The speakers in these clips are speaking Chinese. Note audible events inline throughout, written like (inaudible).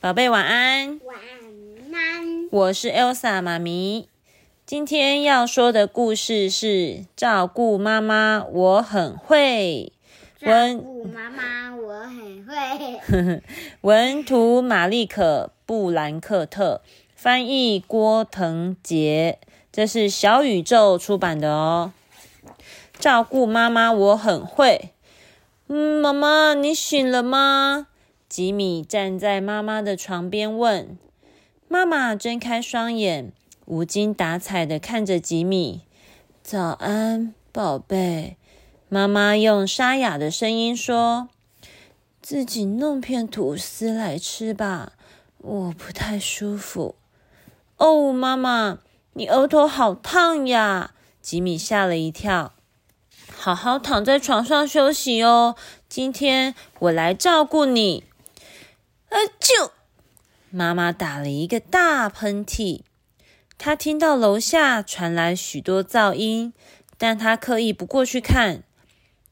宝贝晚安。晚安。我是 Elsa 妈咪。今天要说的故事是照顾妈妈，我很会。照顾妈妈，我很会。文 (laughs) 图玛丽可布兰克特，翻译郭腾杰，这是小宇宙出版的哦。照顾妈妈，我很会。嗯，妈妈，你醒了吗？吉米站在妈妈的床边问：“妈妈睁开双眼，无精打采的看着吉米。早安，宝贝。”妈妈用沙哑的声音说：“自己弄片吐司来吃吧，我不太舒服。”哦，妈妈，你额头好烫呀！吉米吓了一跳。好好躺在床上休息哦，今天我来照顾你。啊！就妈妈打了一个大喷嚏。她听到楼下传来许多噪音，但她刻意不过去看。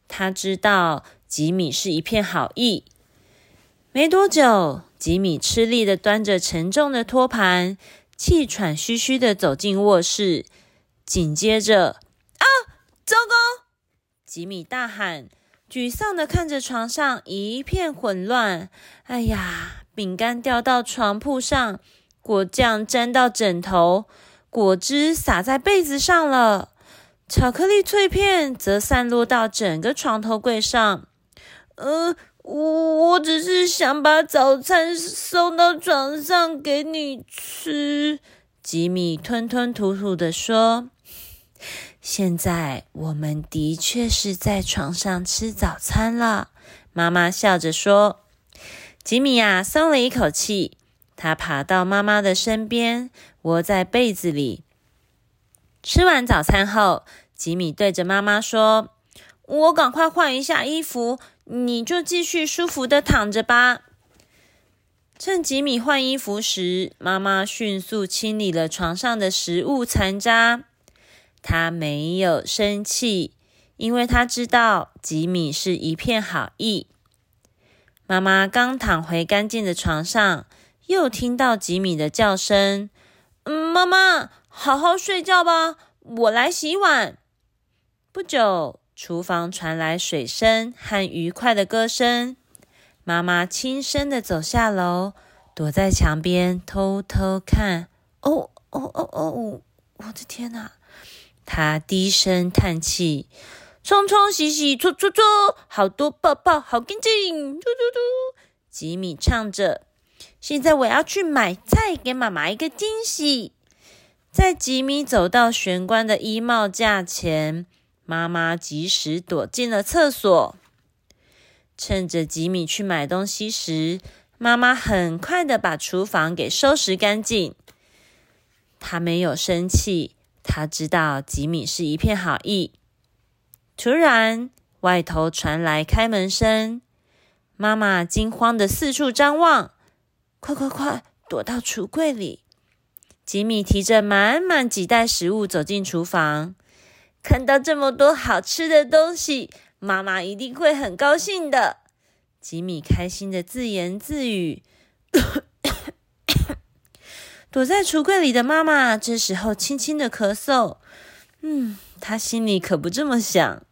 她知道吉米是一片好意。没多久，吉米吃力的端着沉重的托盘，气喘吁吁的走进卧室。紧接着，啊！糟糕！吉米大喊。沮丧的看着床上一片混乱。哎呀，饼干掉到床铺上，果酱沾到枕头，果汁洒在被子上了，巧克力脆片则散落到整个床头柜上。呃，我我只是想把早餐送到床上给你吃。吉米吞吞吐吐的说。现在我们的确是在床上吃早餐了，妈妈笑着说。吉米呀，松了一口气，他爬到妈妈的身边，窝在被子里。吃完早餐后，吉米对着妈妈说：“我赶快换一下衣服，你就继续舒服的躺着吧。”趁吉米换衣服时，妈妈迅速清理了床上的食物残渣。他没有生气，因为他知道吉米是一片好意。妈妈刚躺回干净的床上，又听到吉米的叫声：“，妈妈，好好睡觉吧，我来洗碗。”不久，厨房传来水声和愉快的歌声。妈妈轻声的走下楼，躲在墙边偷偷看。哦哦哦哦！我的天哪！他低声叹气，冲冲洗洗，搓搓搓，好多泡泡，好干净。嘟嘟嘟，吉米唱着。现在我要去买菜，给妈妈一个惊喜。在吉米走到玄关的衣帽架前，妈妈及时躲进了厕所。趁着吉米去买东西时，妈妈很快的把厨房给收拾干净。她没有生气。他知道吉米是一片好意。突然，外头传来开门声，妈妈惊慌的四处张望，快快快，躲到橱柜里！吉米提着满满几袋食物走进厨房，看到这么多好吃的东西，妈妈一定会很高兴的。吉米开心的自言自语。躲在橱柜里的妈妈这时候轻轻的咳嗽，嗯，她心里可不这么想。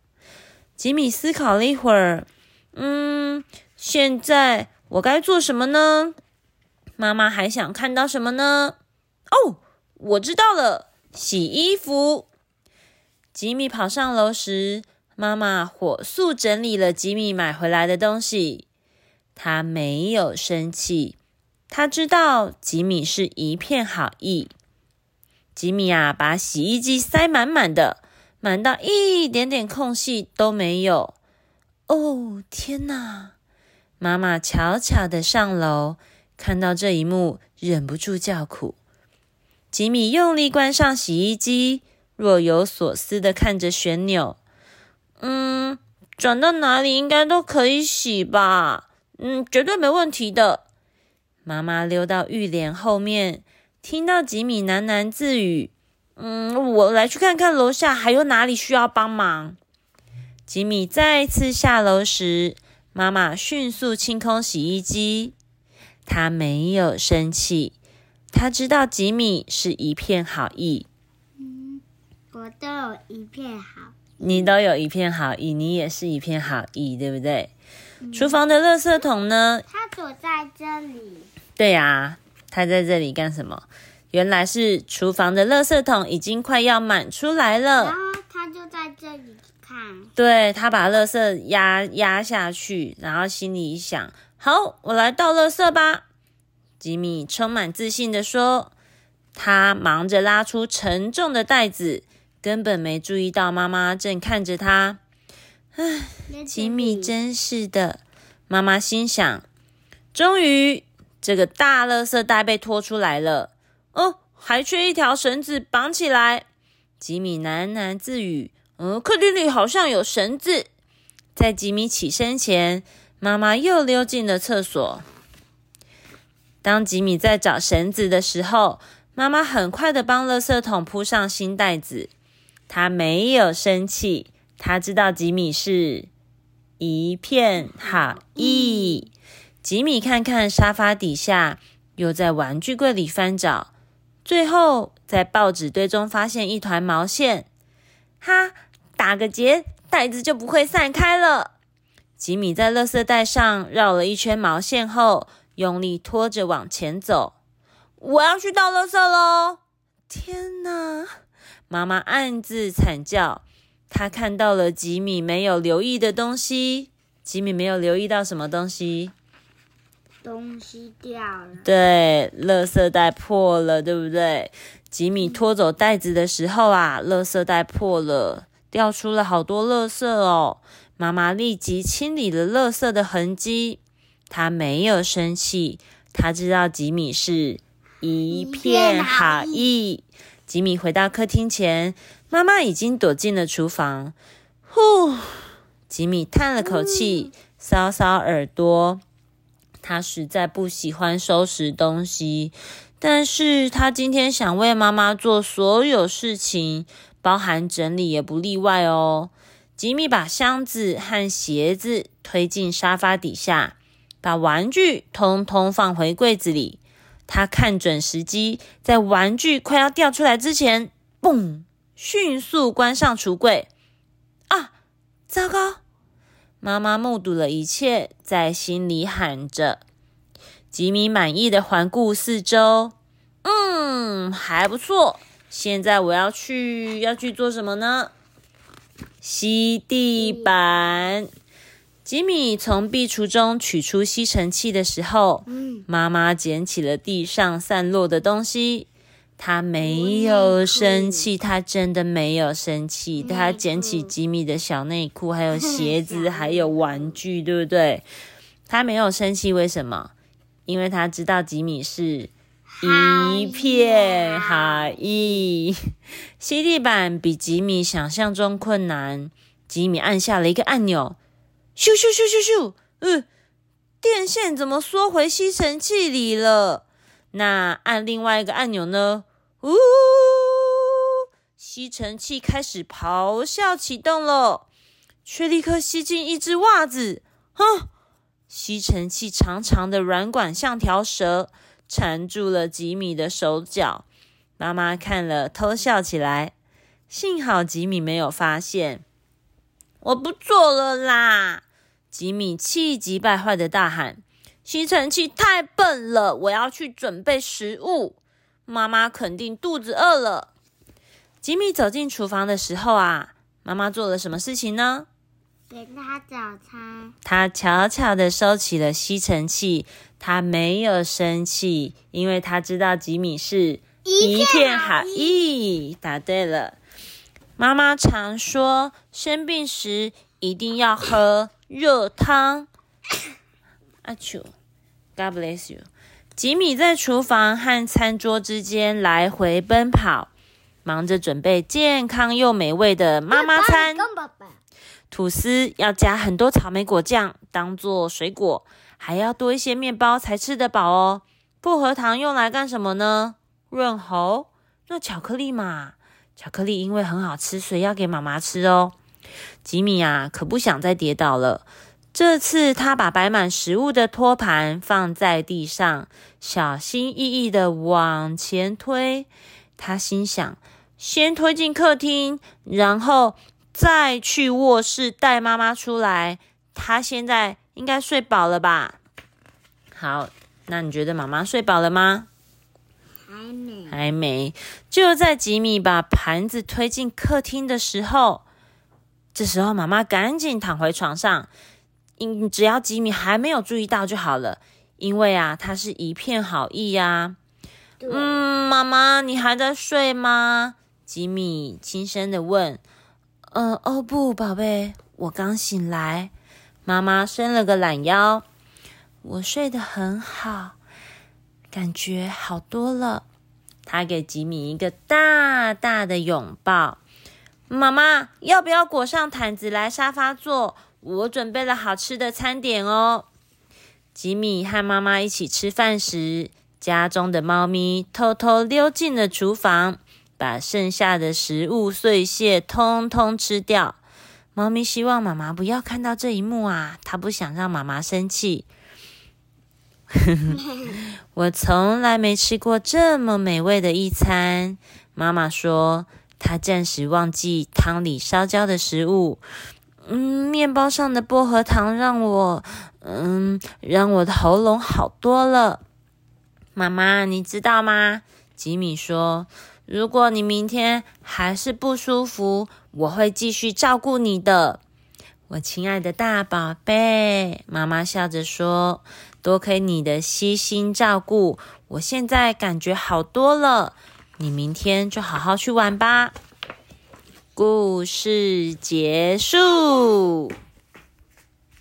吉米思考了一会儿，嗯，现在我该做什么呢？妈妈还想看到什么呢？哦，我知道了，洗衣服。吉米跑上楼时，妈妈火速整理了吉米买回来的东西，他没有生气。他知道吉米是一片好意。吉米啊，把洗衣机塞满满的，满到一点点空隙都没有。哦，天哪！妈妈悄悄的上楼，看到这一幕，忍不住叫苦。吉米用力关上洗衣机，若有所思的看着旋钮。嗯，转到哪里应该都可以洗吧？嗯，绝对没问题的。妈妈溜到浴帘后面，听到吉米喃喃自语：“嗯，我来去看看楼下还有哪里需要帮忙。”吉米再次下楼时，妈妈迅速清空洗衣机。他没有生气。他知道吉米是一片好意。嗯，我都有一片好。你都有一片好意，你也是一片好意，对不对？厨房的垃圾桶呢？它躲在这里。对呀，他在这里干什么？原来是厨房的垃圾桶已经快要满出来了。然后他就在这里看。对，他把垃圾压压下去，然后心里想：好，我来倒垃圾吧。吉米充满自信的说：“他忙着拉出沉重的袋子，根本没注意到妈妈正看着他。”唉，吉米真是的，妈妈心想。终于，这个大垃圾袋被拖出来了。哦，还缺一条绳子绑起来。吉米喃喃自语：“嗯，客厅里好像有绳子。”在吉米起身前，妈妈又溜进了厕所。当吉米在找绳子的时候，妈妈很快的帮垃圾桶铺上新袋子。她没有生气，她知道吉米是一片好意。吉米看看沙发底下，又在玩具柜里翻找，最后在报纸堆中发现一团毛线。哈，打个结，袋子就不会散开了。吉米在垃圾袋上绕了一圈毛线后。用力拖着往前走，我要去倒垃圾喽！天哪！妈妈暗自惨叫。她看到了吉米没有留意的东西。吉米没有留意到什么东西？东西掉了。对，垃圾袋破了，对不对？吉米拖走袋子的时候啊，垃圾袋破了，掉出了好多垃圾哦。妈妈立即清理了垃圾的痕迹。她没有生气，她知道吉米是一片好意。吉米回到客厅前，妈妈已经躲进了厨房。呼，吉米叹了口气，搔搔耳朵。他实在不喜欢收拾东西，但是他今天想为妈妈做所有事情，包含整理也不例外哦。吉米把箱子和鞋子推进沙发底下。把玩具通通放回柜子里。他看准时机，在玩具快要掉出来之前，嘣，迅速关上橱柜。啊，糟糕！妈妈目睹了一切，在心里喊着。吉米满意的环顾四周，嗯，还不错。现在我要去，要去做什么呢？吸地板。吉米从壁橱中取出吸尘器的时候，妈妈捡起了地上散落的东西。他没有生气，他真的没有生气。他捡起吉米的小内裤，还有鞋子，(laughs) 还有玩具，对不对？他没有生气，为什么？因为他知道吉米是一片好意。吸地板比吉米想象中困难。吉米按下了一个按钮。咻咻咻咻咻！嗯，电线怎么缩回吸尘器里了？那按另外一个按钮呢？呜，吸尘器开始咆哮启动了，却立刻吸进一只袜子。哼！吸尘器长长的软管像条蛇，缠住了吉米的手脚。妈妈看了，偷笑起来。幸好吉米没有发现。我不做了啦！吉米气急败坏的大喊：“吸尘器太笨了！我要去准备食物。妈妈肯定肚子饿了。”吉米走进厨房的时候啊，妈妈做了什么事情呢？给他早餐。他悄悄的收起了吸尘器，他没有生气，因为他知道吉米是一片好意。答对了。妈妈常说，生病时一定要喝。热汤，阿丘，God bless you。吉米在厨房和餐桌之间来回奔跑，忙着准备健康又美味的妈妈餐。吐司要加很多草莓果酱当做水果，还要多一些面包才吃得饱哦。薄荷糖用来干什么呢？润喉。那巧克力嘛，巧克力因为很好吃，所以要给妈妈吃哦。吉米啊，可不想再跌倒了。这次他把摆满食物的托盘放在地上，小心翼翼的往前推。他心想：先推进客厅，然后再去卧室带妈妈出来。他现在应该睡饱了吧？好，那你觉得妈妈睡饱了吗？还没，还没。就在吉米把盘子推进客厅的时候，这时候妈妈赶紧躺回床上。因只要吉米还没有注意到就好了，因为啊，他是一片好意呀。嗯，妈妈，你还在睡吗？吉米轻声的问。嗯，哦不，宝贝，我刚醒来。妈妈伸了个懒腰，我睡得很好，感觉好多了。他给吉米一个大大的拥抱。妈妈，要不要裹上毯子来沙发坐？我准备了好吃的餐点哦。吉米和妈妈一起吃饭时，家中的猫咪偷偷溜进了厨房，把剩下的食物碎屑通通吃掉。猫咪希望妈妈不要看到这一幕啊，它不想让妈妈生气。(laughs) 我从来没吃过这么美味的一餐。妈妈说，她暂时忘记汤里烧焦的食物。嗯，面包上的薄荷糖让我，嗯，让我的喉咙好多了。妈妈，你知道吗？吉米说：“如果你明天还是不舒服，我会继续照顾你的，我亲爱的大宝贝。”妈妈笑着说：“多亏你的悉心照顾，我现在感觉好多了。你明天就好好去玩吧。”故事结束。